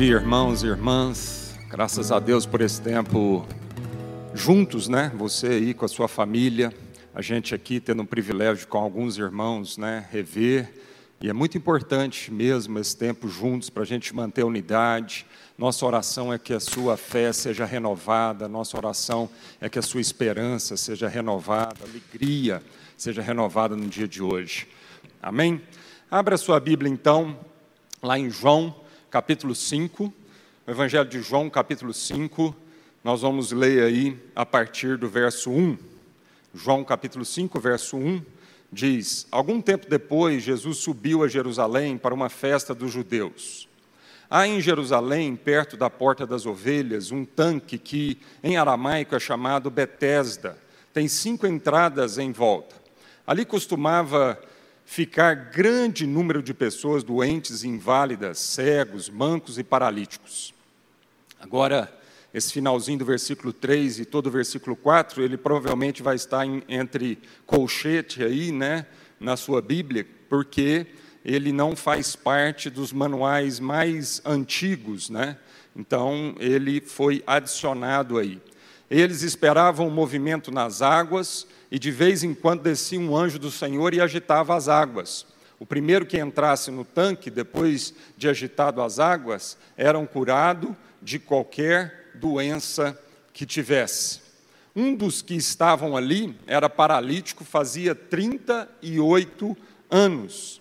dia, irmãos e irmãs. Graças a Deus por esse tempo juntos, né? Você aí com a sua família, a gente aqui tendo o privilégio com alguns irmãos, né? Rever. E é muito importante mesmo esse tempo juntos para a gente manter a unidade. Nossa oração é que a sua fé seja renovada, nossa oração é que a sua esperança seja renovada, alegria seja renovada no dia de hoje. Amém? Abra sua Bíblia então, lá em João, capítulo 5, o Evangelho de João, capítulo 5, nós vamos ler aí a partir do verso 1. João, capítulo 5, verso 1, diz: Algum tempo depois, Jesus subiu a Jerusalém para uma festa dos judeus. Há em Jerusalém, perto da Porta das Ovelhas, um tanque que, em aramaico, é chamado Betesda. Tem cinco entradas em volta. Ali costumava ficar grande número de pessoas doentes, inválidas, cegos, mancos e paralíticos. Agora, esse finalzinho do versículo 3 e todo o versículo 4, ele provavelmente vai estar em, entre colchete aí, né, na sua Bíblia, porque ele não faz parte dos manuais mais antigos, né? Então, ele foi adicionado aí. Eles esperavam o movimento nas águas, e de vez em quando descia um anjo do Senhor e agitava as águas. O primeiro que entrasse no tanque, depois de agitado as águas, era um curado de qualquer doença que tivesse. Um dos que estavam ali era paralítico, fazia 38 anos.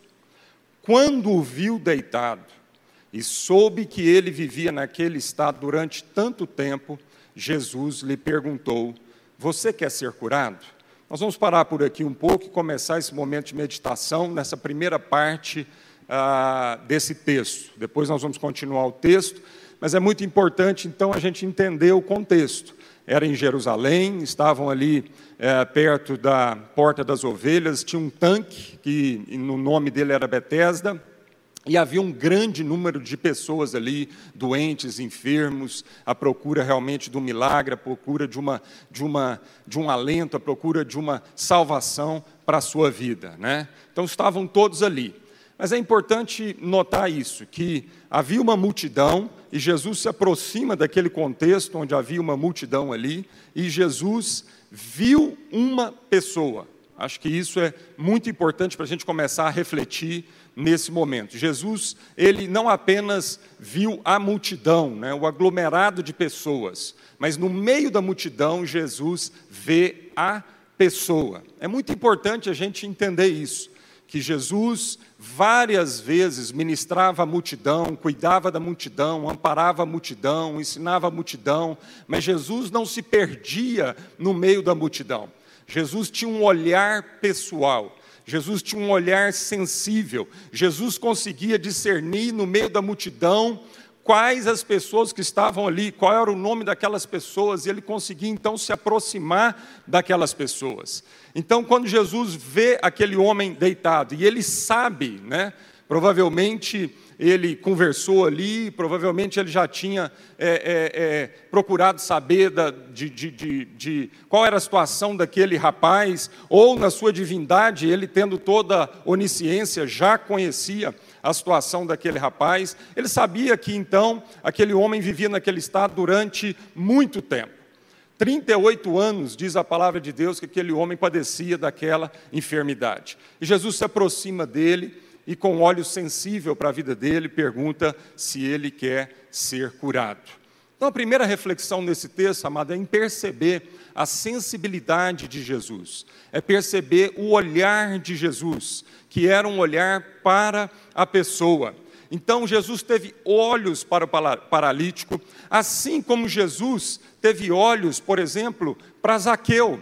Quando o viu deitado e soube que ele vivia naquele estado durante tanto tempo, Jesus lhe perguntou: Você quer ser curado? Nós vamos parar por aqui um pouco e começar esse momento de meditação nessa primeira parte ah, desse texto. Depois nós vamos continuar o texto, mas é muito importante então a gente entender o contexto. Era em Jerusalém, estavam ali é, perto da Porta das Ovelhas, tinha um tanque, que no nome dele era Betesda, e havia um grande número de pessoas ali, doentes, enfermos, à procura realmente do milagre, à procura de, uma, de, uma, de um alento, à procura de uma salvação para a sua vida. Né? Então estavam todos ali. Mas é importante notar isso, que havia uma multidão, e Jesus se aproxima daquele contexto onde havia uma multidão ali, e Jesus viu uma pessoa. Acho que isso é muito importante para a gente começar a refletir nesse momento. Jesus, ele não apenas viu a multidão, né, o aglomerado de pessoas, mas no meio da multidão, Jesus vê a pessoa. É muito importante a gente entender isso, que Jesus várias vezes ministrava a multidão, cuidava da multidão, amparava a multidão, ensinava a multidão, mas Jesus não se perdia no meio da multidão. Jesus tinha um olhar pessoal. Jesus tinha um olhar sensível. Jesus conseguia discernir no meio da multidão quais as pessoas que estavam ali, qual era o nome daquelas pessoas, e ele conseguia então se aproximar daquelas pessoas. Então, quando Jesus vê aquele homem deitado, e ele sabe, né, provavelmente ele conversou ali, provavelmente ele já tinha é, é, é, procurado saber da, de, de, de, de, qual era a situação daquele rapaz, ou na sua divindade, ele tendo toda onisciência, já conhecia a situação daquele rapaz. Ele sabia que então aquele homem vivia naquele estado durante muito tempo. 38 anos, diz a palavra de Deus, que aquele homem padecia daquela enfermidade. E Jesus se aproxima dele e, com olho sensível para a vida dele, pergunta se ele quer ser curado. Então, a primeira reflexão nesse texto, amado, é em perceber a sensibilidade de Jesus, é perceber o olhar de Jesus, que era um olhar para a pessoa. Então, Jesus teve olhos para o paralítico, assim como Jesus teve olhos, por exemplo, para Zaqueu,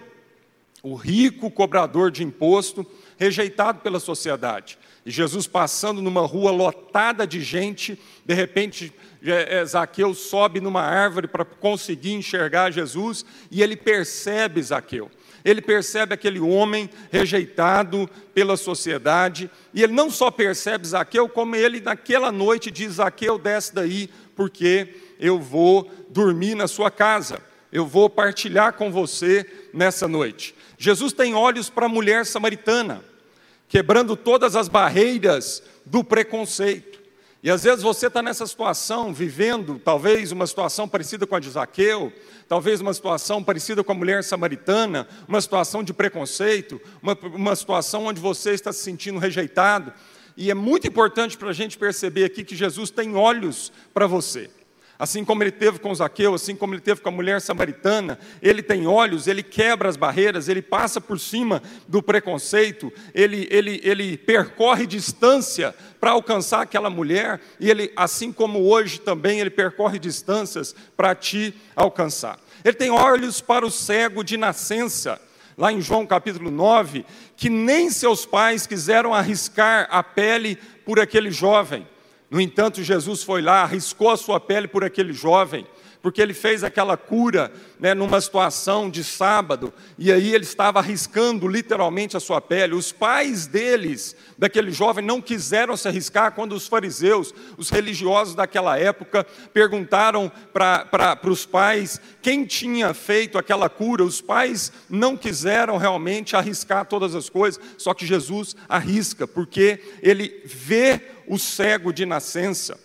o rico cobrador de imposto, rejeitado pela sociedade. E Jesus passando numa rua lotada de gente, de repente é, Zaqueu sobe numa árvore para conseguir enxergar Jesus e ele percebe Zaqueu. Ele percebe aquele homem rejeitado pela sociedade e ele não só percebe Zaqueu, como ele naquela noite diz: Zaqueu, desce daí, porque eu vou dormir na sua casa, eu vou partilhar com você nessa noite. Jesus tem olhos para a mulher samaritana quebrando todas as barreiras do preconceito. E às vezes você está nessa situação, vivendo talvez uma situação parecida com a de Zaqueu, talvez uma situação parecida com a mulher samaritana, uma situação de preconceito, uma, uma situação onde você está se sentindo rejeitado. E é muito importante para a gente perceber aqui que Jesus tem olhos para você. Assim como ele teve com Zaqueu, assim como ele teve com a mulher samaritana, ele tem olhos, ele quebra as barreiras, ele passa por cima do preconceito, ele, ele, ele percorre distância para alcançar aquela mulher, e ele, assim como hoje também, ele percorre distâncias para te alcançar. Ele tem olhos para o cego de nascença, lá em João capítulo 9, que nem seus pais quiseram arriscar a pele por aquele jovem. No entanto, Jesus foi lá, arriscou a sua pele por aquele jovem, porque ele fez aquela cura né, numa situação de sábado, e aí ele estava arriscando literalmente a sua pele. Os pais deles, daquele jovem, não quiseram se arriscar quando os fariseus, os religiosos daquela época, perguntaram para os pais quem tinha feito aquela cura. Os pais não quiseram realmente arriscar todas as coisas, só que Jesus arrisca, porque ele vê o cego de nascença.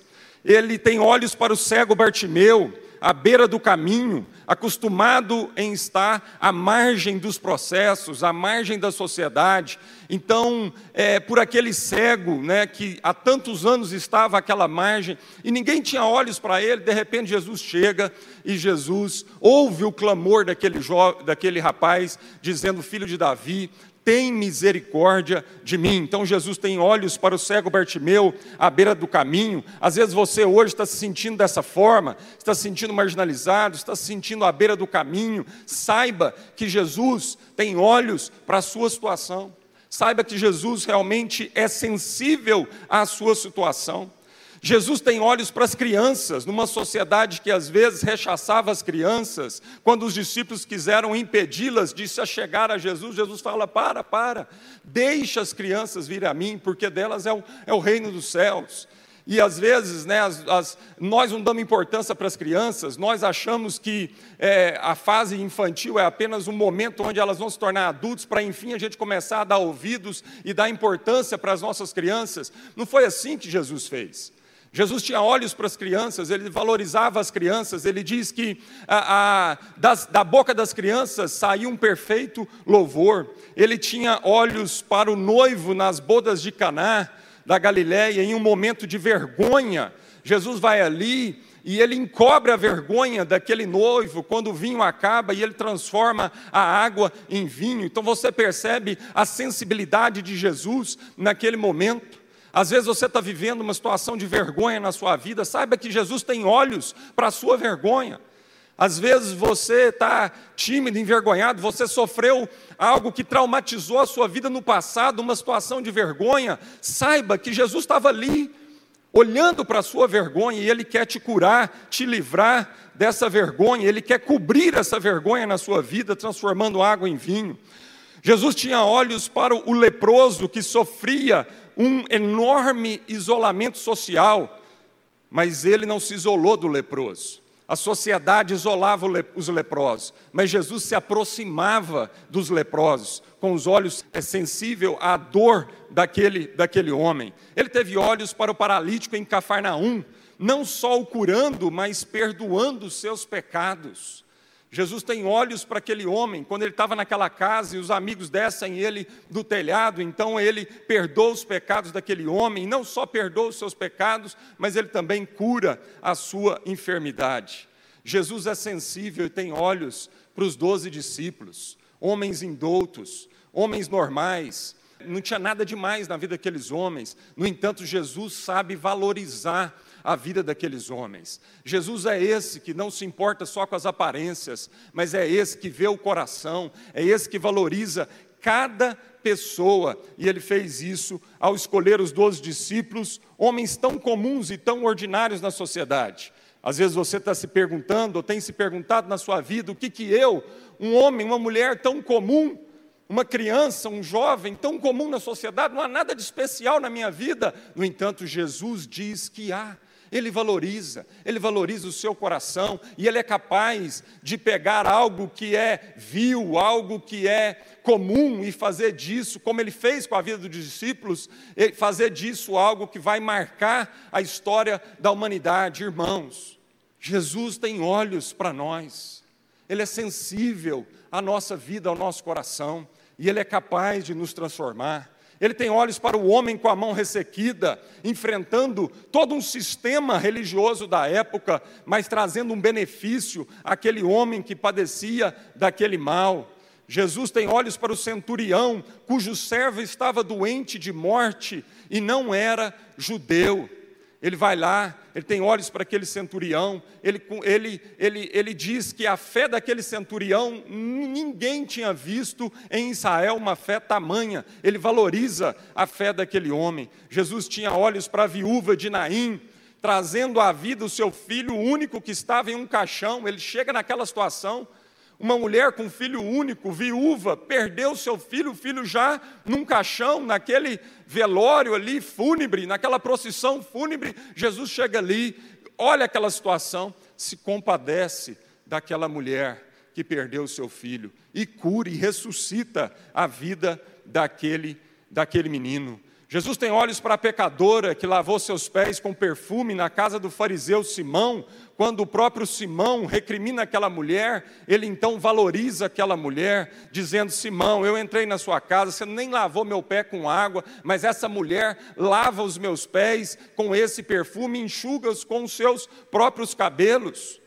Ele tem olhos para o cego Bartimeu, à beira do caminho, acostumado em estar à margem dos processos, à margem da sociedade. Então, é, por aquele cego, né, que há tantos anos estava àquela margem, e ninguém tinha olhos para ele, de repente Jesus chega e Jesus ouve o clamor daquele, daquele rapaz, dizendo: Filho de Davi, tem misericórdia de mim. Então Jesus tem olhos para o cego Bartimeu à beira do caminho. Às vezes você hoje está se sentindo dessa forma, está se sentindo marginalizado, está se sentindo à beira do caminho. Saiba que Jesus tem olhos para a sua situação. Saiba que Jesus realmente é sensível à sua situação. Jesus tem olhos para as crianças, numa sociedade que às vezes rechaçava as crianças. Quando os discípulos quiseram impedi-las de se chegar a Jesus, Jesus fala: para, para, deixa as crianças vir a mim, porque delas é o, é o reino dos céus. E às vezes, né, as, as, nós não damos importância para as crianças, nós achamos que é, a fase infantil é apenas um momento onde elas vão se tornar adultos, para enfim a gente começar a dar ouvidos e dar importância para as nossas crianças. Não foi assim que Jesus fez. Jesus tinha olhos para as crianças, ele valorizava as crianças, ele diz que a, a, das, da boca das crianças saía um perfeito louvor. Ele tinha olhos para o noivo nas bodas de Caná, da Galiléia, em um momento de vergonha. Jesus vai ali e ele encobre a vergonha daquele noivo quando o vinho acaba e ele transforma a água em vinho. Então você percebe a sensibilidade de Jesus naquele momento. Às vezes você está vivendo uma situação de vergonha na sua vida, saiba que Jesus tem olhos para a sua vergonha. Às vezes você está tímido, envergonhado, você sofreu algo que traumatizou a sua vida no passado, uma situação de vergonha. Saiba que Jesus estava ali, olhando para a sua vergonha, e Ele quer te curar, te livrar dessa vergonha, Ele quer cobrir essa vergonha na sua vida, transformando água em vinho. Jesus tinha olhos para o leproso que sofria um enorme isolamento social, mas ele não se isolou do leproso. A sociedade isolava os leprosos, mas Jesus se aproximava dos leprosos, com os olhos sensível à dor daquele, daquele homem. Ele teve olhos para o paralítico em Cafarnaum, não só o curando, mas perdoando os seus pecados. Jesus tem olhos para aquele homem, quando ele estava naquela casa e os amigos descem ele do telhado, então ele perdoa os pecados daquele homem, não só perdoa os seus pecados, mas ele também cura a sua enfermidade. Jesus é sensível e tem olhos para os doze discípulos, homens indoutos, homens normais, não tinha nada demais na vida daqueles homens, no entanto, Jesus sabe valorizar a vida daqueles homens. Jesus é esse que não se importa só com as aparências, mas é esse que vê o coração, é esse que valoriza cada pessoa, e ele fez isso ao escolher os doze discípulos, homens tão comuns e tão ordinários na sociedade. Às vezes você está se perguntando, ou tem se perguntado na sua vida, o que que eu, um homem, uma mulher tão comum, uma criança, um jovem tão comum na sociedade, não há nada de especial na minha vida. No entanto, Jesus diz que há. Ele valoriza, ele valoriza o seu coração e ele é capaz de pegar algo que é vil, algo que é comum e fazer disso, como ele fez com a vida dos discípulos, fazer disso algo que vai marcar a história da humanidade. Irmãos, Jesus tem olhos para nós, ele é sensível à nossa vida, ao nosso coração, e ele é capaz de nos transformar. Ele tem olhos para o homem com a mão ressequida, enfrentando todo um sistema religioso da época, mas trazendo um benefício àquele homem que padecia daquele mal. Jesus tem olhos para o centurião, cujo servo estava doente de morte e não era judeu. Ele vai lá, ele tem olhos para aquele centurião, ele, ele, ele, ele diz que a fé daquele centurião, ninguém tinha visto em Israel uma fé tamanha, ele valoriza a fé daquele homem. Jesus tinha olhos para a viúva de Naim, trazendo à vida o seu filho único que estava em um caixão, ele chega naquela situação, uma mulher com filho único, viúva, perdeu seu filho, o filho já num caixão, naquele velório ali fúnebre, naquela procissão fúnebre. Jesus chega ali, olha aquela situação, se compadece daquela mulher que perdeu seu filho e cura e ressuscita a vida daquele, daquele menino. Jesus tem olhos para a pecadora que lavou seus pés com perfume na casa do fariseu Simão, quando o próprio Simão recrimina aquela mulher, ele então valoriza aquela mulher, dizendo: Simão, eu entrei na sua casa, você nem lavou meu pé com água, mas essa mulher lava os meus pés com esse perfume enxuga-os com os seus próprios cabelos.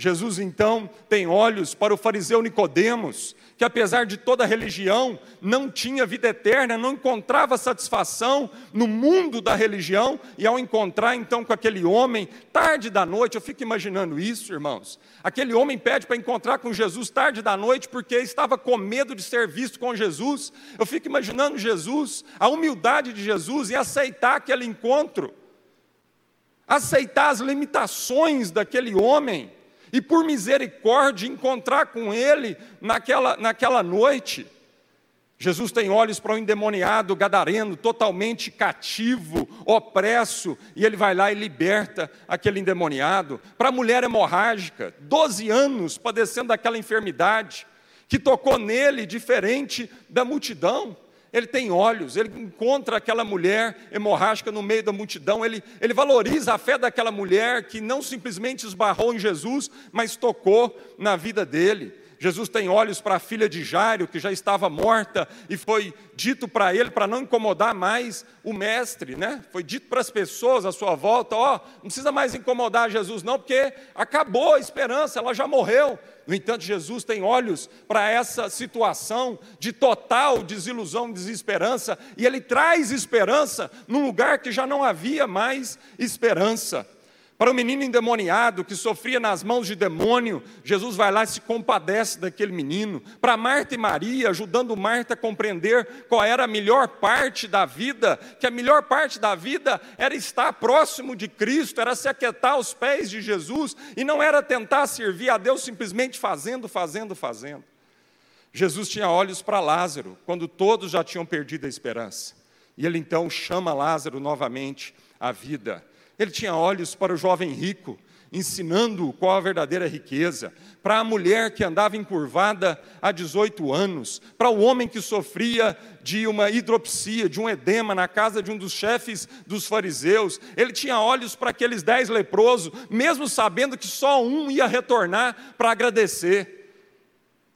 Jesus então tem olhos para o fariseu Nicodemos, que apesar de toda religião, não tinha vida eterna, não encontrava satisfação no mundo da religião, e ao encontrar então com aquele homem, tarde da noite, eu fico imaginando isso, irmãos. Aquele homem pede para encontrar com Jesus tarde da noite porque estava com medo de ser visto com Jesus. Eu fico imaginando Jesus, a humildade de Jesus e aceitar aquele encontro. Aceitar as limitações daquele homem e por misericórdia encontrar com ele naquela, naquela noite. Jesus tem olhos para o endemoniado gadareno, totalmente cativo, opresso, e ele vai lá e liberta aquele endemoniado. Para a mulher hemorrágica, 12 anos padecendo daquela enfermidade, que tocou nele diferente da multidão ele tem olhos, ele encontra aquela mulher hemorrágica no meio da multidão, ele, ele valoriza a fé daquela mulher que não simplesmente esbarrou em Jesus, mas tocou na vida dele. Jesus tem olhos para a filha de Jairo, que já estava morta, e foi dito para ele, para não incomodar mais o mestre, né? Foi dito para as pessoas à sua volta: ó, oh, não precisa mais incomodar Jesus, não, porque acabou a esperança, ela já morreu. No entanto, Jesus tem olhos para essa situação de total desilusão, desesperança, e ele traz esperança num lugar que já não havia mais esperança. Para o menino endemoniado que sofria nas mãos de demônio, Jesus vai lá e se compadece daquele menino. Para Marta e Maria, ajudando Marta a compreender qual era a melhor parte da vida, que a melhor parte da vida era estar próximo de Cristo, era se aquietar aos pés de Jesus e não era tentar servir a Deus simplesmente fazendo, fazendo, fazendo. Jesus tinha olhos para Lázaro, quando todos já tinham perdido a esperança. E ele então chama Lázaro novamente à vida. Ele tinha olhos para o jovem rico, ensinando qual a verdadeira riqueza, para a mulher que andava encurvada há 18 anos, para o homem que sofria de uma hidropsia, de um edema na casa de um dos chefes dos fariseus. Ele tinha olhos para aqueles dez leprosos, mesmo sabendo que só um ia retornar para agradecer.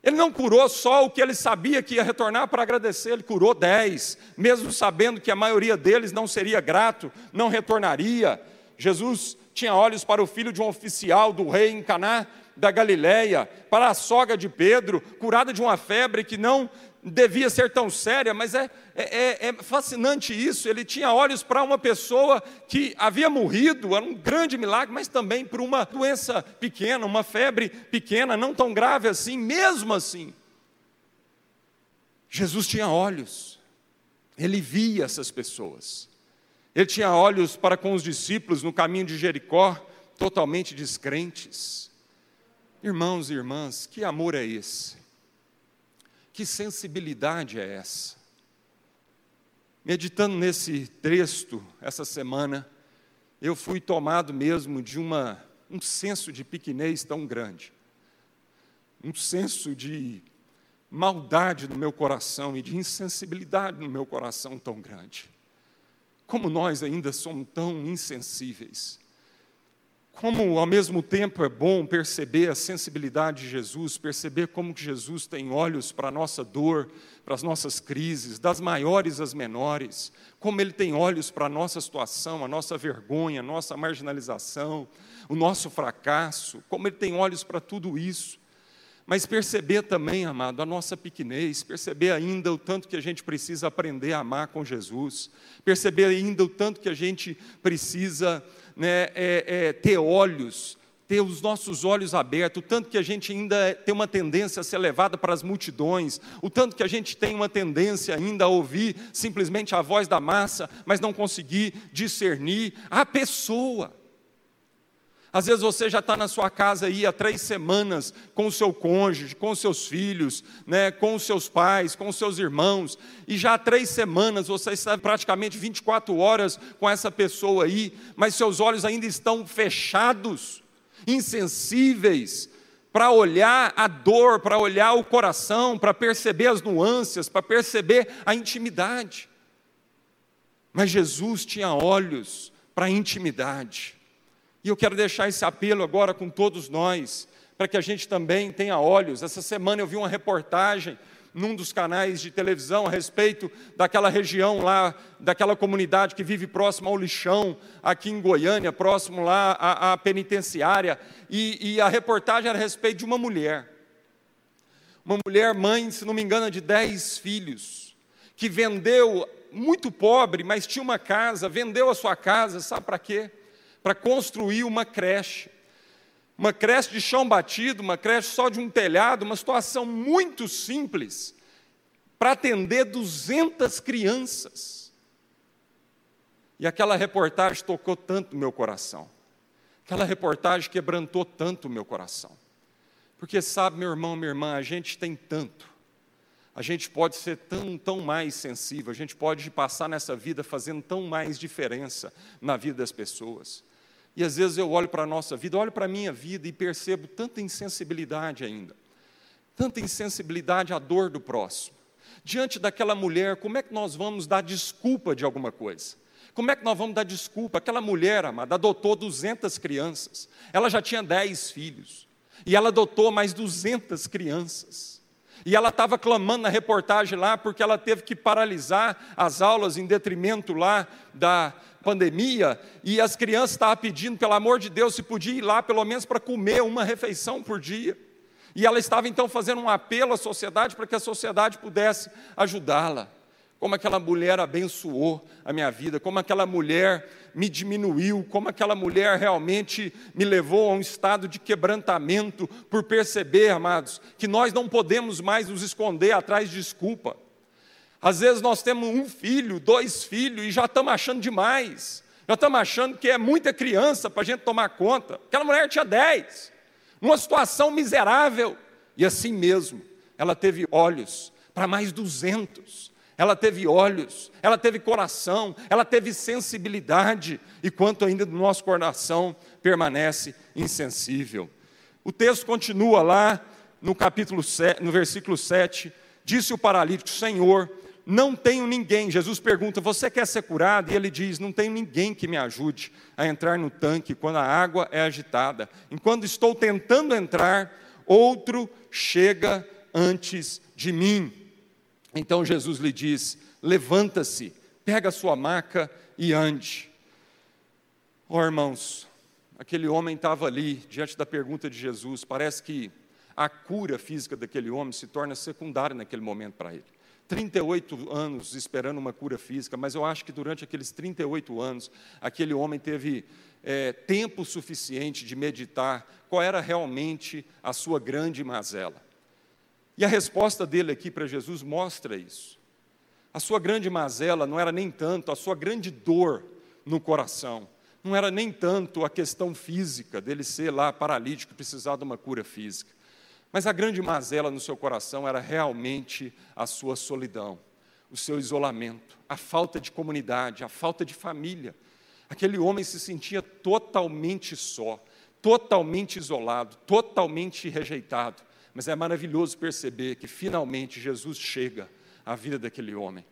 Ele não curou só o que ele sabia que ia retornar para agradecer, ele curou dez, mesmo sabendo que a maioria deles não seria grato, não retornaria. Jesus tinha olhos para o filho de um oficial do rei em Caná da Galileia, para a sogra de Pedro, curada de uma febre que não devia ser tão séria, mas é, é, é, é fascinante isso. Ele tinha olhos para uma pessoa que havia morrido, era um grande milagre, mas também por uma doença pequena, uma febre pequena, não tão grave assim, mesmo assim. Jesus tinha olhos, ele via essas pessoas. Ele tinha olhos para com os discípulos no caminho de Jericó, totalmente descrentes. Irmãos e irmãs, que amor é esse? Que sensibilidade é essa? Meditando nesse texto essa semana, eu fui tomado mesmo de uma, um senso de pequenez tão grande, um senso de maldade no meu coração e de insensibilidade no meu coração tão grande. Como nós ainda somos tão insensíveis. Como ao mesmo tempo é bom perceber a sensibilidade de Jesus, perceber como que Jesus tem olhos para a nossa dor, para as nossas crises, das maiores às menores, como ele tem olhos para a nossa situação, a nossa vergonha, a nossa marginalização, o nosso fracasso, como ele tem olhos para tudo isso. Mas perceber também, amado, a nossa pequenez, perceber ainda o tanto que a gente precisa aprender a amar com Jesus, perceber ainda o tanto que a gente precisa né, é, é, ter olhos, ter os nossos olhos abertos, o tanto que a gente ainda tem uma tendência a ser levada para as multidões, o tanto que a gente tem uma tendência ainda a ouvir simplesmente a voz da massa, mas não conseguir discernir a pessoa. Às vezes você já está na sua casa aí há três semanas com o seu cônjuge, com os seus filhos, né, com os seus pais, com os seus irmãos, e já há três semanas você está praticamente 24 horas com essa pessoa aí, mas seus olhos ainda estão fechados, insensíveis, para olhar a dor, para olhar o coração, para perceber as nuances, para perceber a intimidade. Mas Jesus tinha olhos para a intimidade. E eu quero deixar esse apelo agora com todos nós, para que a gente também tenha olhos. Essa semana eu vi uma reportagem num dos canais de televisão a respeito daquela região lá, daquela comunidade que vive próximo ao lixão, aqui em Goiânia, próximo lá à, à penitenciária, e, e a reportagem era a respeito de uma mulher. Uma mulher, mãe, se não me engano, de dez filhos, que vendeu, muito pobre, mas tinha uma casa, vendeu a sua casa, sabe para quê? Para construir uma creche. Uma creche de chão batido, uma creche só de um telhado, uma situação muito simples, para atender 200 crianças. E aquela reportagem tocou tanto meu coração. Aquela reportagem quebrantou tanto o meu coração. Porque sabe, meu irmão, minha irmã, a gente tem tanto. A gente pode ser tão, tão mais sensível, a gente pode passar nessa vida fazendo tão mais diferença na vida das pessoas. E às vezes eu olho para a nossa vida, olho para a minha vida e percebo tanta insensibilidade ainda, tanta insensibilidade à dor do próximo. Diante daquela mulher, como é que nós vamos dar desculpa de alguma coisa? Como é que nós vamos dar desculpa? Aquela mulher, amada, adotou 200 crianças, ela já tinha 10 filhos, e ela adotou mais 200 crianças. E ela estava clamando na reportagem lá, porque ela teve que paralisar as aulas em detrimento lá da, pandemia e as crianças estavam pedindo, pelo amor de Deus, se podia ir lá pelo menos para comer uma refeição por dia. E ela estava então fazendo um apelo à sociedade para que a sociedade pudesse ajudá-la. Como aquela mulher abençoou a minha vida, como aquela mulher me diminuiu, como aquela mulher realmente me levou a um estado de quebrantamento por perceber, amados, que nós não podemos mais nos esconder atrás de desculpa. Às vezes nós temos um filho, dois filhos e já estamos achando demais. Já estamos achando que é muita criança para a gente tomar conta. Aquela mulher tinha dez, numa situação miserável. E assim mesmo, ela teve olhos para mais duzentos. Ela teve olhos, ela teve coração, ela teve sensibilidade, e quanto ainda do nosso coração permanece insensível. O texto continua lá no capítulo 7, no versículo 7, disse o paralítico: Senhor, não tenho ninguém. Jesus pergunta: Você quer ser curado? E ele diz: Não tenho ninguém que me ajude a entrar no tanque quando a água é agitada. Enquanto estou tentando entrar, outro chega antes de mim. Então Jesus lhe diz: Levanta-se, pega a sua maca e ande. Oh, irmãos, aquele homem estava ali diante da pergunta de Jesus. Parece que a cura física daquele homem se torna secundária naquele momento para ele. 38 anos esperando uma cura física, mas eu acho que durante aqueles 38 anos, aquele homem teve é, tempo suficiente de meditar qual era realmente a sua grande mazela. E a resposta dele aqui para Jesus mostra isso. A sua grande mazela não era nem tanto a sua grande dor no coração, não era nem tanto a questão física dele ser lá paralítico precisar de uma cura física. Mas a grande mazela no seu coração era realmente a sua solidão, o seu isolamento, a falta de comunidade, a falta de família. Aquele homem se sentia totalmente só, totalmente isolado, totalmente rejeitado. Mas é maravilhoso perceber que finalmente Jesus chega à vida daquele homem.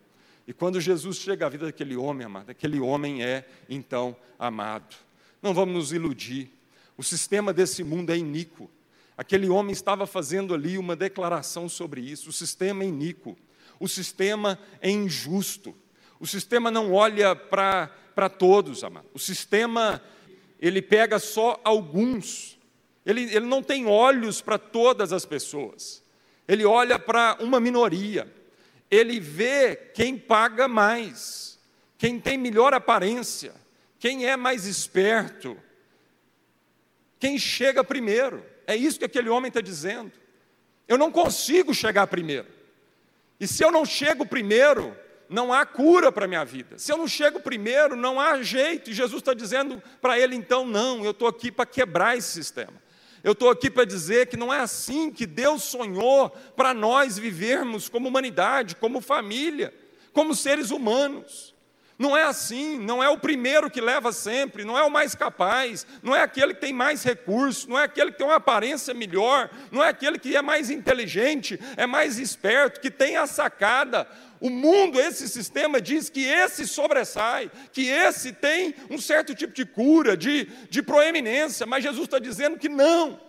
E quando Jesus chega à vida daquele homem, amado, aquele homem é então amado. Não vamos nos iludir. O sistema desse mundo é iníquo. Aquele homem estava fazendo ali uma declaração sobre isso. O sistema é iníquo. O sistema é injusto. O sistema não olha para todos, amado. O sistema, ele pega só alguns. Ele, ele não tem olhos para todas as pessoas. Ele olha para uma minoria. Ele vê quem paga mais, quem tem melhor aparência, quem é mais esperto, quem chega primeiro. É isso que aquele homem está dizendo. Eu não consigo chegar primeiro. E se eu não chego primeiro, não há cura para a minha vida. Se eu não chego primeiro, não há jeito. E Jesus está dizendo para ele, então, não, eu estou aqui para quebrar esse sistema. Eu estou aqui para dizer que não é assim que Deus sonhou para nós vivermos como humanidade, como família, como seres humanos. Não é assim, não é o primeiro que leva sempre, não é o mais capaz, não é aquele que tem mais recursos, não é aquele que tem uma aparência melhor, não é aquele que é mais inteligente, é mais esperto, que tem a sacada. O mundo, esse sistema diz que esse sobressai, que esse tem um certo tipo de cura, de, de proeminência, mas Jesus está dizendo que não.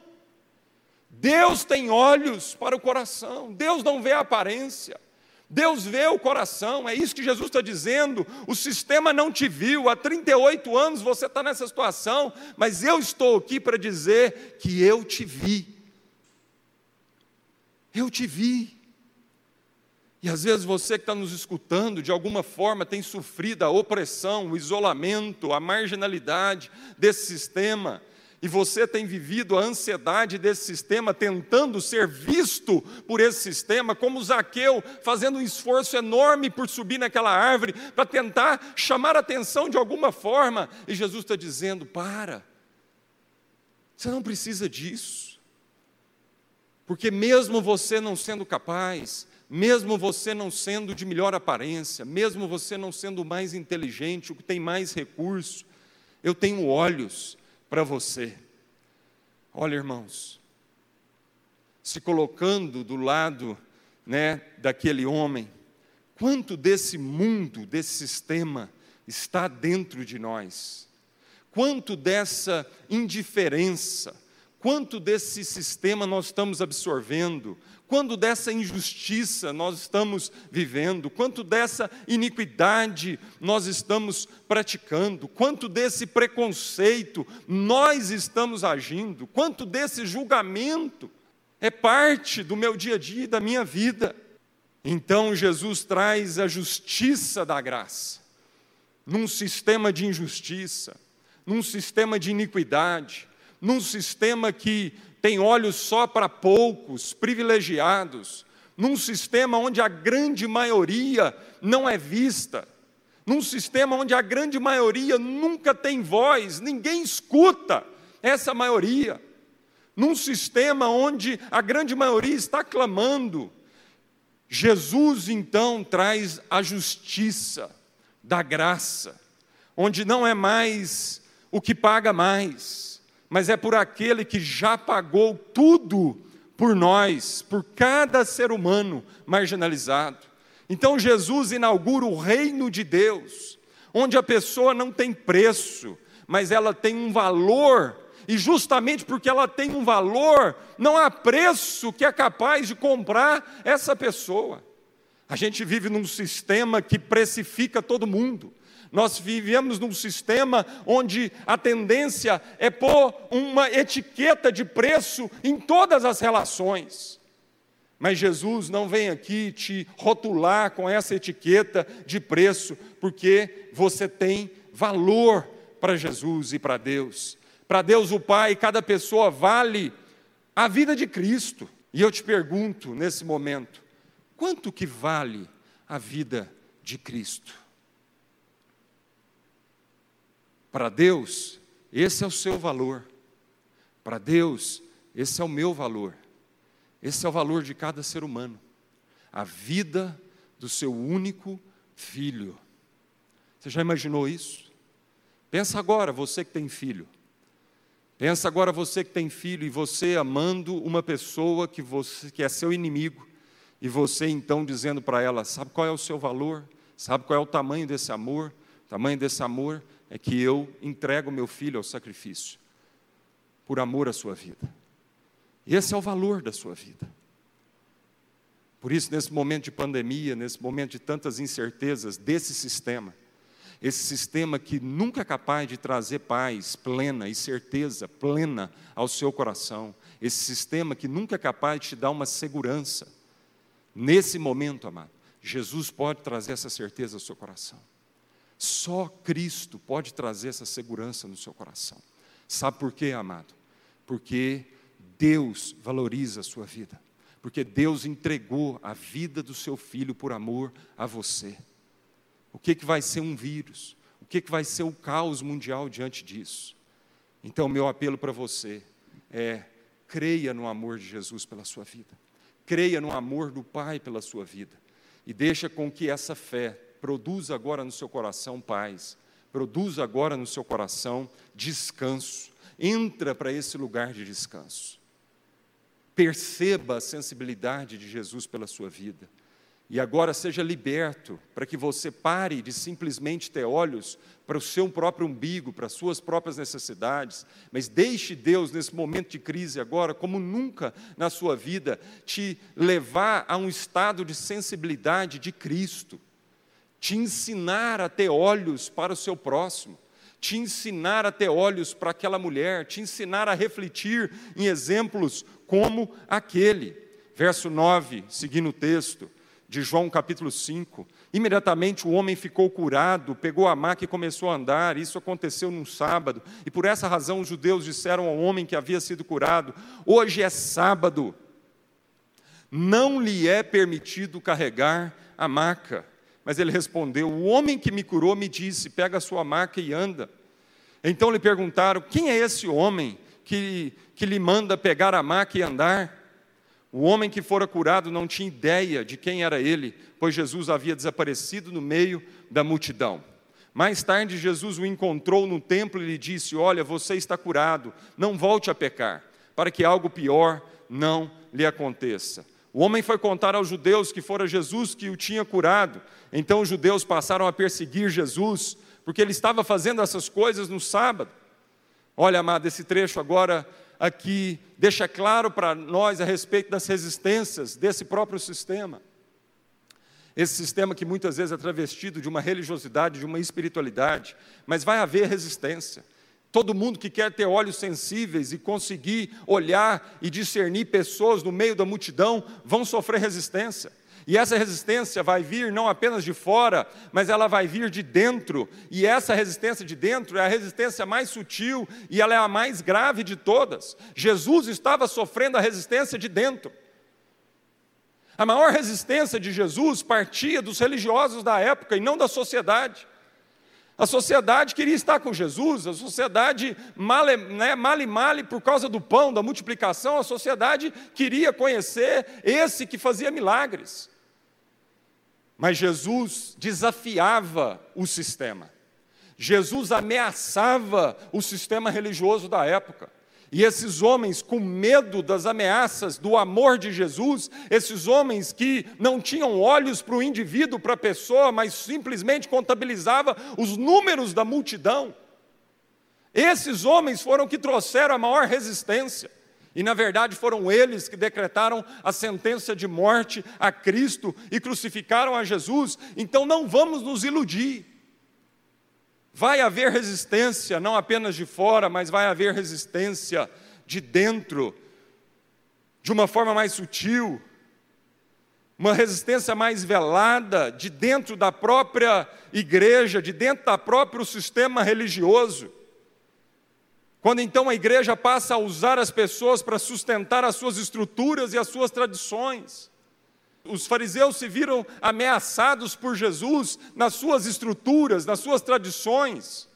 Deus tem olhos para o coração, Deus não vê a aparência. Deus vê o coração, é isso que Jesus está dizendo. O sistema não te viu, há 38 anos você está nessa situação, mas eu estou aqui para dizer que eu te vi. Eu te vi. E às vezes você que está nos escutando, de alguma forma tem sofrido a opressão, o isolamento, a marginalidade desse sistema e você tem vivido a ansiedade desse sistema, tentando ser visto por esse sistema, como Zaqueu, fazendo um esforço enorme por subir naquela árvore, para tentar chamar atenção de alguma forma, e Jesus está dizendo: para, você não precisa disso, porque mesmo você não sendo capaz, mesmo você não sendo de melhor aparência, mesmo você não sendo mais inteligente, o que tem mais recurso, eu tenho olhos para você. Olha, irmãos, se colocando do lado né, daquele homem, quanto desse mundo, desse sistema, está dentro de nós? Quanto dessa indiferença, quanto desse sistema nós estamos absorvendo, quanto dessa injustiça nós estamos vivendo, quanto dessa iniquidade nós estamos praticando, quanto desse preconceito nós estamos agindo, quanto desse julgamento é parte do meu dia a dia e da minha vida. Então Jesus traz a justiça da graça, num sistema de injustiça, num sistema de iniquidade, num sistema que tem olhos só para poucos, privilegiados, num sistema onde a grande maioria não é vista, num sistema onde a grande maioria nunca tem voz, ninguém escuta essa maioria, num sistema onde a grande maioria está clamando. Jesus então traz a justiça da graça, onde não é mais o que paga mais, mas é por aquele que já pagou tudo por nós, por cada ser humano marginalizado. Então Jesus inaugura o reino de Deus, onde a pessoa não tem preço, mas ela tem um valor, e justamente porque ela tem um valor, não há preço que é capaz de comprar essa pessoa. A gente vive num sistema que precifica todo mundo. Nós vivemos num sistema onde a tendência é pôr uma etiqueta de preço em todas as relações. Mas Jesus não vem aqui te rotular com essa etiqueta de preço, porque você tem valor para Jesus e para Deus. Para Deus o Pai, cada pessoa vale a vida de Cristo. E eu te pergunto nesse momento, quanto que vale a vida de Cristo? Para Deus, esse é o seu valor. Para Deus, esse é o meu valor. Esse é o valor de cada ser humano. A vida do seu único filho. Você já imaginou isso? Pensa agora, você que tem filho. Pensa agora você que tem filho e você amando uma pessoa que você que é seu inimigo e você então dizendo para ela, sabe qual é o seu valor? Sabe qual é o tamanho desse amor? Tamanho desse amor é que eu entrego meu filho ao sacrifício por amor à sua vida. Esse é o valor da sua vida. Por isso, nesse momento de pandemia, nesse momento de tantas incertezas desse sistema, esse sistema que nunca é capaz de trazer paz plena e certeza plena ao seu coração, esse sistema que nunca é capaz de te dar uma segurança, nesse momento, amado, Jesus pode trazer essa certeza ao seu coração. Só Cristo pode trazer essa segurança no seu coração. Sabe por quê, amado? Porque Deus valoriza a sua vida porque Deus entregou a vida do seu filho por amor a você. O que, que vai ser um vírus? O que, que vai ser o caos mundial diante disso? Então, meu apelo para você é: creia no amor de Jesus pela sua vida, creia no amor do Pai pela sua vida, e deixa com que essa fé produza agora no seu coração paz, produza agora no seu coração descanso. Entra para esse lugar de descanso. Perceba a sensibilidade de Jesus pela sua vida. E agora seja liberto para que você pare de simplesmente ter olhos para o seu próprio umbigo, para as suas próprias necessidades, mas deixe Deus, nesse momento de crise agora, como nunca na sua vida, te levar a um estado de sensibilidade de Cristo, te ensinar a ter olhos para o seu próximo, te ensinar a ter olhos para aquela mulher, te ensinar a refletir em exemplos como aquele. Verso 9, seguindo o texto de João capítulo 5. Imediatamente o homem ficou curado, pegou a maca e começou a andar. Isso aconteceu num sábado. E por essa razão os judeus disseram ao homem que havia sido curado: Hoje é sábado, não lhe é permitido carregar a maca. Mas ele respondeu: O homem que me curou me disse: Pega a sua maca e anda. Então lhe perguntaram: Quem é esse homem que, que lhe manda pegar a maca e andar? O homem que fora curado não tinha ideia de quem era ele, pois Jesus havia desaparecido no meio da multidão. Mais tarde, Jesus o encontrou no templo e lhe disse: Olha, você está curado, não volte a pecar, para que algo pior não lhe aconteça. O homem foi contar aos judeus que fora Jesus que o tinha curado. Então os judeus passaram a perseguir Jesus, porque ele estava fazendo essas coisas no sábado. Olha, amado, esse trecho agora aqui deixa claro para nós a respeito das resistências desse próprio sistema. Esse sistema que muitas vezes é travestido de uma religiosidade, de uma espiritualidade, mas vai haver resistência. Todo mundo que quer ter olhos sensíveis e conseguir olhar e discernir pessoas no meio da multidão vão sofrer resistência. E essa resistência vai vir não apenas de fora, mas ela vai vir de dentro. E essa resistência de dentro é a resistência mais sutil e ela é a mais grave de todas. Jesus estava sofrendo a resistência de dentro. A maior resistência de Jesus partia dos religiosos da época e não da sociedade. A sociedade queria estar com Jesus, a sociedade male, né, male male por causa do pão, da multiplicação, a sociedade queria conhecer esse que fazia milagres. Mas Jesus desafiava o sistema. Jesus ameaçava o sistema religioso da época. E esses homens, com medo das ameaças do amor de Jesus, esses homens que não tinham olhos para o indivíduo, para a pessoa, mas simplesmente contabilizava os números da multidão, esses homens foram que trouxeram a maior resistência. E na verdade foram eles que decretaram a sentença de morte a Cristo e crucificaram a Jesus. Então não vamos nos iludir. Vai haver resistência, não apenas de fora, mas vai haver resistência de dentro, de uma forma mais sutil, uma resistência mais velada, de dentro da própria igreja, de dentro da próprio sistema religioso. Quando então a igreja passa a usar as pessoas para sustentar as suas estruturas e as suas tradições. Os fariseus se viram ameaçados por Jesus nas suas estruturas, nas suas tradições.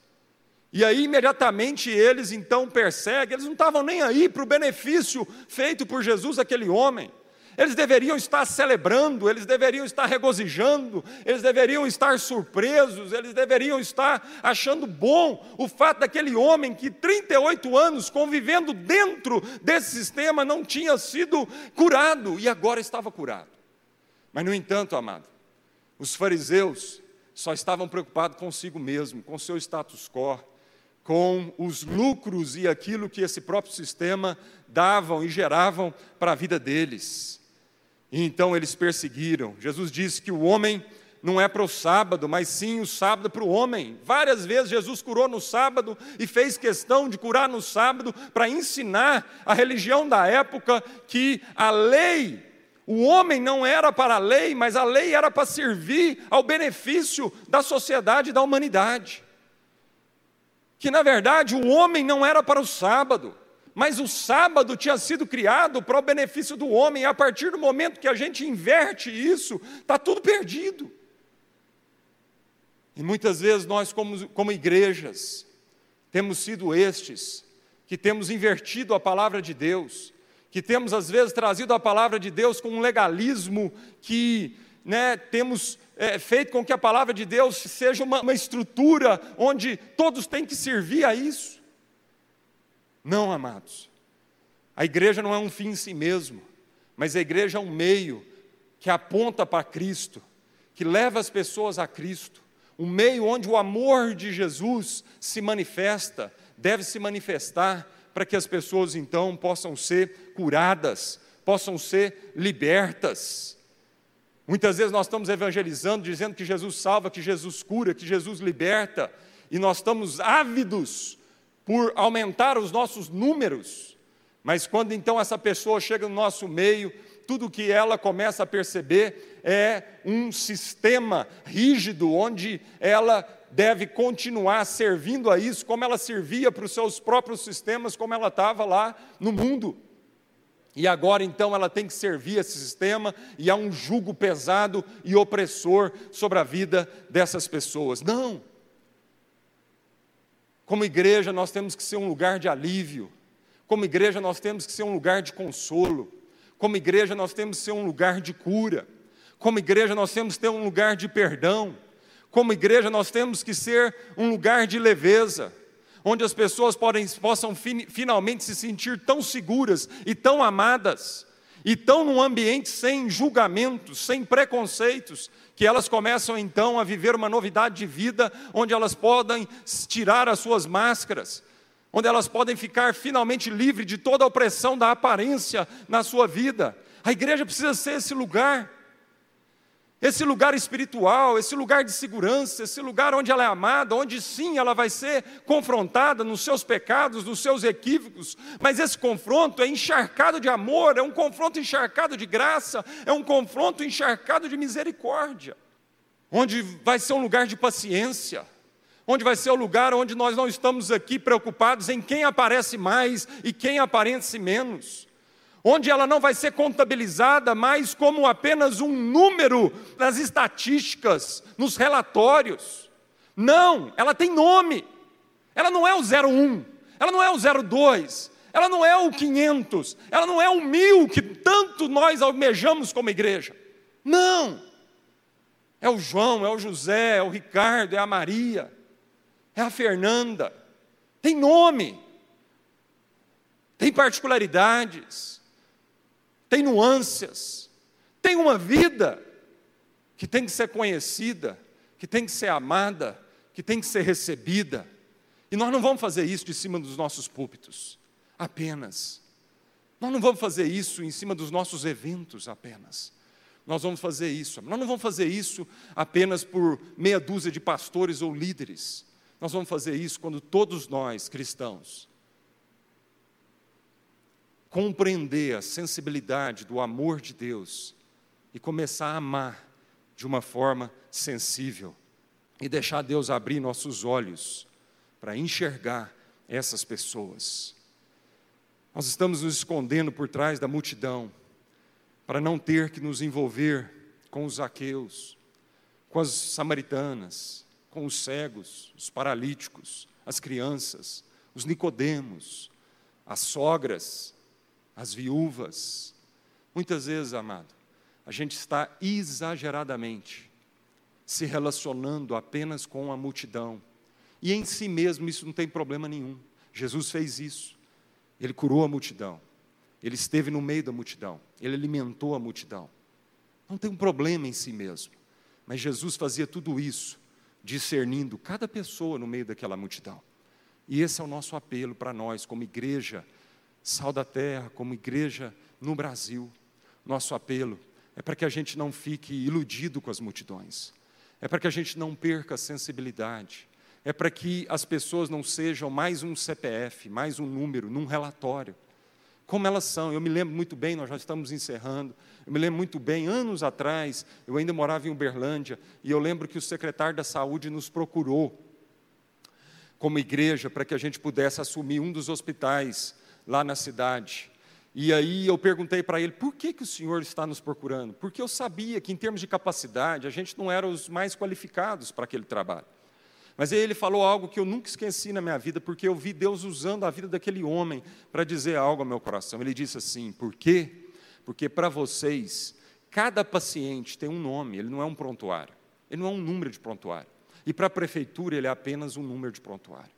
E aí, imediatamente, eles então perseguem, eles não estavam nem aí para o benefício feito por Jesus àquele homem. eles deveriam estar celebrando, eles deveriam estar regozijando, eles deveriam estar surpresos, eles deveriam estar achando bom o fato daquele homem que 38 anos convivendo dentro desse sistema não tinha sido curado e agora estava curado. Mas, no entanto, amado, os fariseus só estavam preocupados consigo mesmo, com seu status quo, com os lucros e aquilo que esse próprio sistema davam e geravam para a vida deles. E então eles perseguiram. Jesus disse que o homem não é para o sábado, mas sim o sábado para o homem. Várias vezes Jesus curou no sábado e fez questão de curar no sábado para ensinar a religião da época que a lei, o homem não era para a lei, mas a lei era para servir ao benefício da sociedade e da humanidade. Que na verdade o homem não era para o sábado, mas o sábado tinha sido criado para o benefício do homem, e a partir do momento que a gente inverte isso, está tudo perdido. E muitas vezes nós, como, como igrejas, temos sido estes que temos invertido a palavra de Deus, que temos às vezes trazido a palavra de Deus com um legalismo que né, temos é, feito com que a palavra de Deus seja uma, uma estrutura onde todos têm que servir a isso. Não, amados. A igreja não é um fim em si mesmo, mas a igreja é um meio que aponta para Cristo, que leva as pessoas a Cristo. Um meio onde o amor de Jesus se manifesta, deve se manifestar para que as pessoas então possam ser curadas, possam ser libertas. Muitas vezes nós estamos evangelizando, dizendo que Jesus salva, que Jesus cura, que Jesus liberta, e nós estamos ávidos por aumentar os nossos números, mas quando então essa pessoa chega no nosso meio, tudo que ela começa a perceber é um sistema rígido, onde ela deve continuar servindo a isso, como ela servia para os seus próprios sistemas, como ela estava lá no mundo. E agora então ela tem que servir esse sistema e há um jugo pesado e opressor sobre a vida dessas pessoas. Não! Como igreja, nós temos que ser um lugar de alívio. Como igreja, nós temos que ser um lugar de consolo. Como igreja, nós temos que ser um lugar de cura. Como igreja, nós temos que ter um lugar de perdão. Como igreja, nós temos que ser um lugar de leveza, onde as pessoas podem, possam fin, finalmente se sentir tão seguras e tão amadas, e tão num ambiente sem julgamentos, sem preconceitos, que elas começam então a viver uma novidade de vida, onde elas podem tirar as suas máscaras, onde elas podem ficar finalmente livres de toda a opressão da aparência na sua vida. A igreja precisa ser esse lugar esse lugar espiritual, esse lugar de segurança, esse lugar onde ela é amada, onde sim ela vai ser confrontada nos seus pecados, nos seus equívocos, mas esse confronto é encharcado de amor, é um confronto encharcado de graça, é um confronto encharcado de misericórdia, onde vai ser um lugar de paciência, onde vai ser o lugar onde nós não estamos aqui preocupados em quem aparece mais e quem aparece menos onde ela não vai ser contabilizada mais como apenas um número nas estatísticas, nos relatórios. Não, ela tem nome. Ela não é o 01, ela não é o 02, ela não é o 500, ela não é o mil que tanto nós almejamos como igreja. Não. É o João, é o José, é o Ricardo, é a Maria, é a Fernanda. Tem nome, tem particularidades tem nuances, tem uma vida que tem que ser conhecida, que tem que ser amada, que tem que ser recebida. E nós não vamos fazer isso de cima dos nossos púlpitos, apenas. Nós não vamos fazer isso em cima dos nossos eventos apenas. Nós vamos fazer isso. Nós não vamos fazer isso apenas por meia dúzia de pastores ou líderes. Nós vamos fazer isso quando todos nós, cristãos, compreender a sensibilidade do amor de Deus e começar a amar de uma forma sensível e deixar Deus abrir nossos olhos para enxergar essas pessoas. Nós estamos nos escondendo por trás da multidão para não ter que nos envolver com os aqueus, com as samaritanas, com os cegos, os paralíticos, as crianças, os nicodemos, as sogras, as viúvas, Muitas vezes, amado, a gente está exageradamente se relacionando apenas com a multidão. E em si mesmo isso não tem problema nenhum. Jesus fez isso. Ele curou a multidão. Ele esteve no meio da multidão. Ele alimentou a multidão. Não tem um problema em si mesmo. Mas Jesus fazia tudo isso, discernindo cada pessoa no meio daquela multidão. E esse é o nosso apelo para nós, como igreja, sal da terra, como igreja no Brasil. Nosso apelo é para que a gente não fique iludido com as multidões, é para que a gente não perca a sensibilidade, é para que as pessoas não sejam mais um CPF, mais um número num relatório. Como elas são, eu me lembro muito bem, nós já estamos encerrando, eu me lembro muito bem, anos atrás, eu ainda morava em Uberlândia, e eu lembro que o secretário da Saúde nos procurou, como igreja, para que a gente pudesse assumir um dos hospitais lá na cidade. E aí eu perguntei para ele, por que, que o senhor está nos procurando? Porque eu sabia que, em termos de capacidade, a gente não era os mais qualificados para aquele trabalho. Mas aí ele falou algo que eu nunca esqueci na minha vida, porque eu vi Deus usando a vida daquele homem para dizer algo ao meu coração. Ele disse assim: por quê? Porque para vocês, cada paciente tem um nome, ele não é um prontuário, ele não é um número de prontuário. E para a prefeitura, ele é apenas um número de prontuário.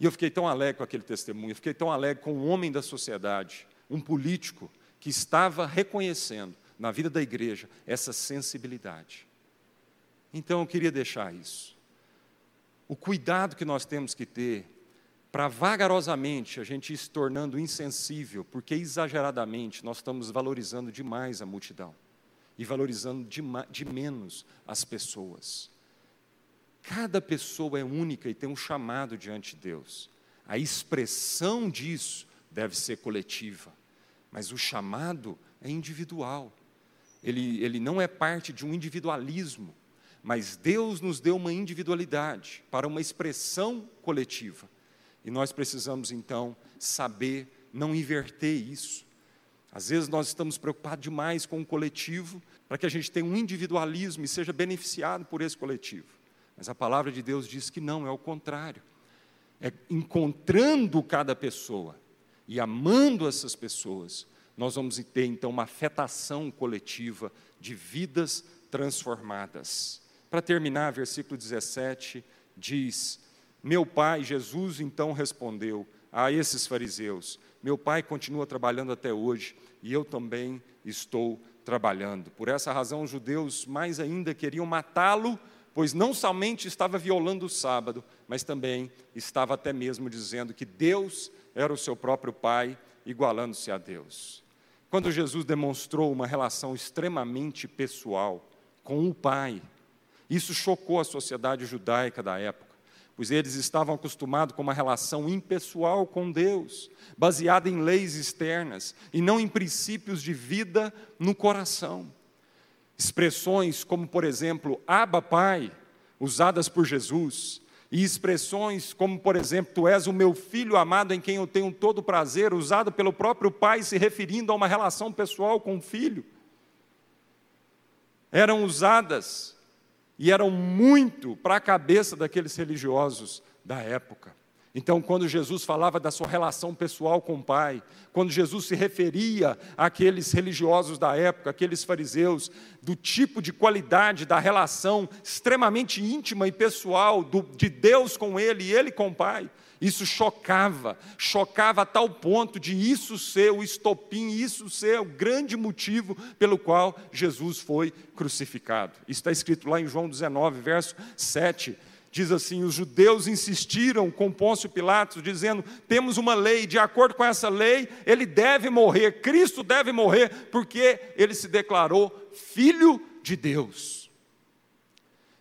E eu fiquei tão alegre com aquele testemunho, fiquei tão alegre com um homem da sociedade, um político, que estava reconhecendo na vida da igreja essa sensibilidade. Então eu queria deixar isso. O cuidado que nós temos que ter para vagarosamente a gente ir se tornando insensível, porque exageradamente nós estamos valorizando demais a multidão e valorizando de, de menos as pessoas. Cada pessoa é única e tem um chamado diante de Deus. A expressão disso deve ser coletiva, mas o chamado é individual. Ele, ele não é parte de um individualismo, mas Deus nos deu uma individualidade para uma expressão coletiva. E nós precisamos então saber não inverter isso. Às vezes nós estamos preocupados demais com o coletivo, para que a gente tenha um individualismo e seja beneficiado por esse coletivo. Mas a palavra de Deus diz que não, é o contrário. É encontrando cada pessoa e amando essas pessoas, nós vamos ter então uma afetação coletiva de vidas transformadas. Para terminar, versículo 17 diz: Meu pai, Jesus então respondeu a esses fariseus: Meu pai continua trabalhando até hoje e eu também estou trabalhando. Por essa razão, os judeus mais ainda queriam matá-lo pois não somente estava violando o sábado, mas também estava até mesmo dizendo que Deus era o seu próprio Pai, igualando-se a Deus. Quando Jesus demonstrou uma relação extremamente pessoal com o Pai, isso chocou a sociedade judaica da época, pois eles estavam acostumados com uma relação impessoal com Deus, baseada em leis externas e não em princípios de vida no coração. Expressões como, por exemplo, Abba Pai, usadas por Jesus, e expressões como, por exemplo, Tu és o meu filho amado em quem eu tenho todo prazer, usado pelo próprio Pai se referindo a uma relação pessoal com o filho, eram usadas e eram muito para a cabeça daqueles religiosos da época. Então, quando Jesus falava da sua relação pessoal com o Pai, quando Jesus se referia àqueles religiosos da época, aqueles fariseus, do tipo de qualidade da relação extremamente íntima e pessoal do, de Deus com ele e ele com o Pai, isso chocava, chocava a tal ponto de isso ser o estopim, isso ser o grande motivo pelo qual Jesus foi crucificado. Isso está escrito lá em João 19, verso 7 diz assim: os judeus insistiram com Pôncio Pilatos, dizendo: temos uma lei, de acordo com essa lei, ele deve morrer, Cristo deve morrer, porque ele se declarou filho de Deus.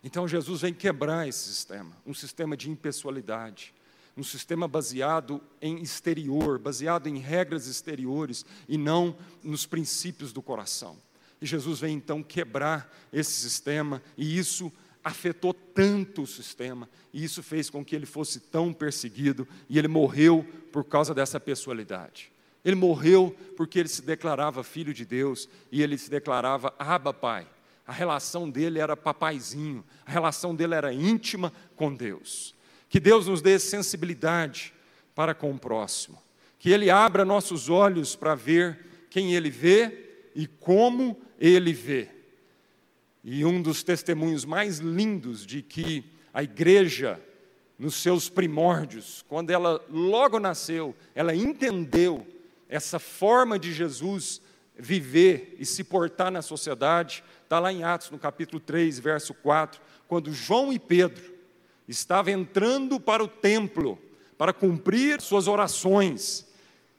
Então Jesus vem quebrar esse sistema, um sistema de impessoalidade, um sistema baseado em exterior, baseado em regras exteriores e não nos princípios do coração. E Jesus vem então quebrar esse sistema, e isso afetou tanto o sistema, e isso fez com que ele fosse tão perseguido, e ele morreu por causa dessa pessoalidade. Ele morreu porque ele se declarava filho de Deus e ele se declarava Abba Pai. A relação dele era papaizinho, a relação dele era íntima com Deus. Que Deus nos dê sensibilidade para com o próximo, que Ele abra nossos olhos para ver quem ele vê e como ele vê. E um dos testemunhos mais lindos de que a igreja, nos seus primórdios, quando ela logo nasceu, ela entendeu essa forma de Jesus viver e se portar na sociedade, está lá em Atos, no capítulo 3, verso 4, quando João e Pedro estavam entrando para o templo para cumprir suas orações.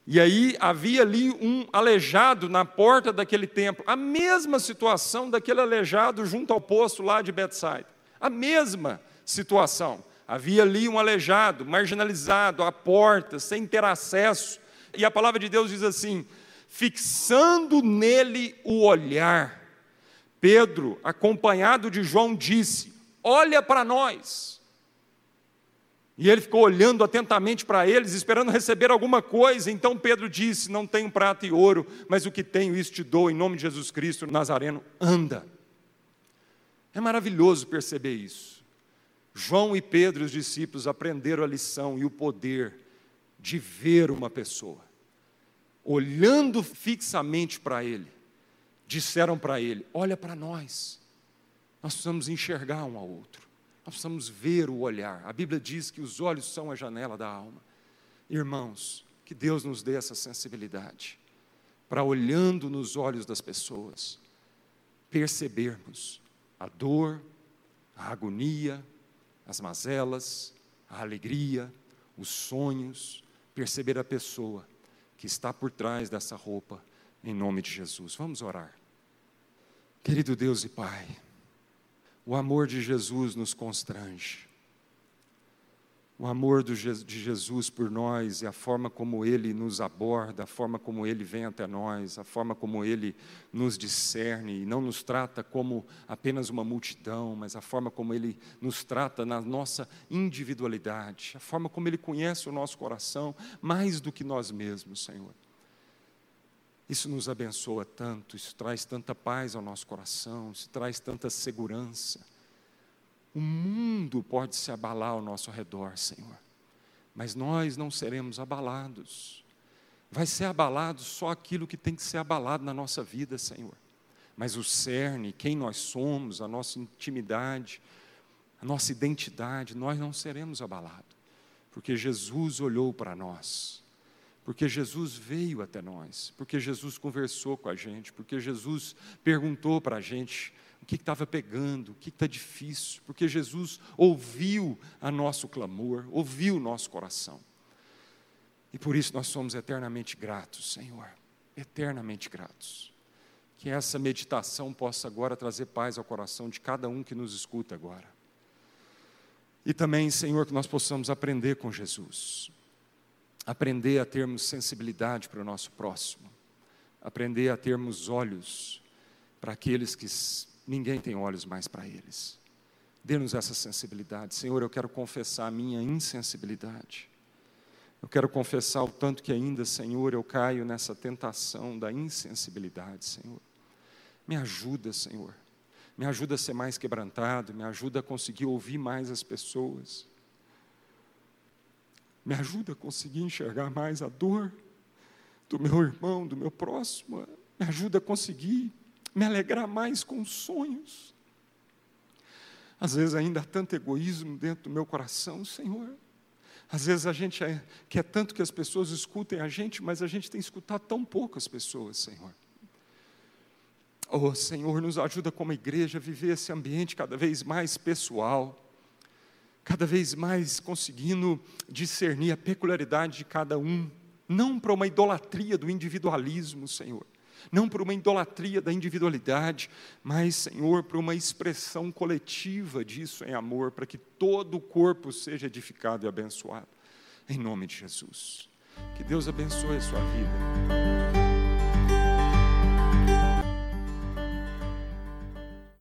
E aí havia ali um aleijado na porta daquele templo, a mesma situação daquele aleijado junto ao poço lá de Betsaida. A mesma situação. Havia ali um aleijado, marginalizado, à porta, sem ter acesso. E a palavra de Deus diz assim: fixando nele o olhar. Pedro, acompanhado de João, disse: Olha para nós. E ele ficou olhando atentamente para eles, esperando receber alguma coisa. Então Pedro disse: Não tenho prata e ouro, mas o que tenho, isso te dou, em nome de Jesus Cristo, Nazareno, anda. É maravilhoso perceber isso. João e Pedro, os discípulos, aprenderam a lição e o poder de ver uma pessoa. Olhando fixamente para ele, disseram para ele: Olha para nós, nós precisamos enxergar um ao outro. Nós precisamos ver o olhar. A Bíblia diz que os olhos são a janela da alma. Irmãos, que Deus nos dê essa sensibilidade para olhando nos olhos das pessoas, percebermos a dor, a agonia, as mazelas, a alegria, os sonhos, perceber a pessoa que está por trás dessa roupa, em nome de Jesus. Vamos orar. Querido Deus e Pai, o amor de Jesus nos constrange. O amor de Jesus por nós e a forma como ele nos aborda, a forma como ele vem até nós, a forma como ele nos discerne e não nos trata como apenas uma multidão, mas a forma como ele nos trata na nossa individualidade, a forma como ele conhece o nosso coração mais do que nós mesmos, Senhor. Isso nos abençoa tanto, isso traz tanta paz ao nosso coração, isso traz tanta segurança. O mundo pode se abalar ao nosso redor, Senhor, mas nós não seremos abalados. Vai ser abalado só aquilo que tem que ser abalado na nossa vida, Senhor. Mas o cerne, quem nós somos, a nossa intimidade, a nossa identidade, nós não seremos abalados, porque Jesus olhou para nós porque Jesus veio até nós, porque Jesus conversou com a gente, porque Jesus perguntou para a gente o que estava pegando, o que está difícil, porque Jesus ouviu a nosso clamor, ouviu o nosso coração. E por isso nós somos eternamente gratos, Senhor, eternamente gratos. Que essa meditação possa agora trazer paz ao coração de cada um que nos escuta agora. E também, Senhor, que nós possamos aprender com Jesus aprender a termos sensibilidade para o nosso próximo, aprender a termos olhos para aqueles que ninguém tem olhos mais para eles. Dê-nos essa sensibilidade. Senhor, eu quero confessar a minha insensibilidade. Eu quero confessar o tanto que ainda, Senhor, eu caio nessa tentação da insensibilidade, Senhor. Me ajuda, Senhor. Me ajuda a ser mais quebrantado, me ajuda a conseguir ouvir mais as pessoas. Me ajuda a conseguir enxergar mais a dor do meu irmão, do meu próximo. Me ajuda a conseguir me alegrar mais com os sonhos. Às vezes ainda há tanto egoísmo dentro do meu coração, Senhor. Às vezes a gente é, quer tanto que as pessoas escutem a gente, mas a gente tem escutado tão poucas pessoas, Senhor. Oh, Senhor, nos ajuda como igreja a viver esse ambiente cada vez mais pessoal cada vez mais conseguindo discernir a peculiaridade de cada um, não para uma idolatria do individualismo, Senhor, não para uma idolatria da individualidade, mas, Senhor, para uma expressão coletiva disso em amor, para que todo o corpo seja edificado e abençoado. Em nome de Jesus. Que Deus abençoe a sua vida.